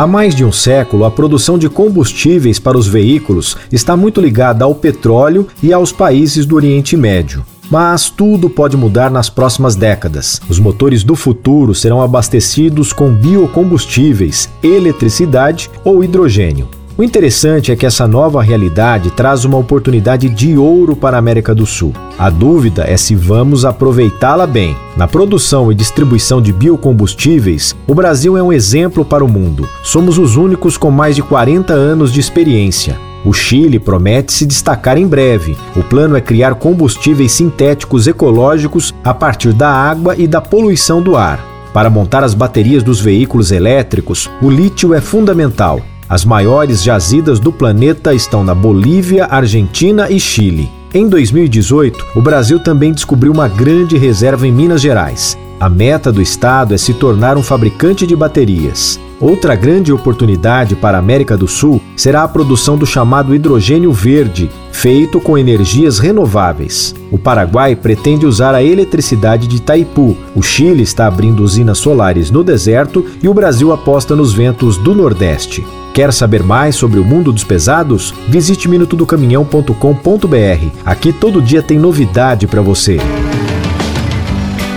Há mais de um século, a produção de combustíveis para os veículos está muito ligada ao petróleo e aos países do Oriente Médio. Mas tudo pode mudar nas próximas décadas. Os motores do futuro serão abastecidos com biocombustíveis, eletricidade ou hidrogênio. O interessante é que essa nova realidade traz uma oportunidade de ouro para a América do Sul. A dúvida é se vamos aproveitá-la bem. Na produção e distribuição de biocombustíveis, o Brasil é um exemplo para o mundo. Somos os únicos com mais de 40 anos de experiência. O Chile promete se destacar em breve. O plano é criar combustíveis sintéticos ecológicos a partir da água e da poluição do ar. Para montar as baterias dos veículos elétricos, o lítio é fundamental. As maiores jazidas do planeta estão na Bolívia, Argentina e Chile. Em 2018, o Brasil também descobriu uma grande reserva em Minas Gerais. A meta do estado é se tornar um fabricante de baterias. Outra grande oportunidade para a América do Sul será a produção do chamado hidrogênio verde, feito com energias renováveis. O Paraguai pretende usar a eletricidade de Itaipu, o Chile está abrindo usinas solares no deserto e o Brasil aposta nos ventos do Nordeste. Quer saber mais sobre o mundo dos pesados? Visite minutodocaminhão.com.br. Aqui todo dia tem novidade para você.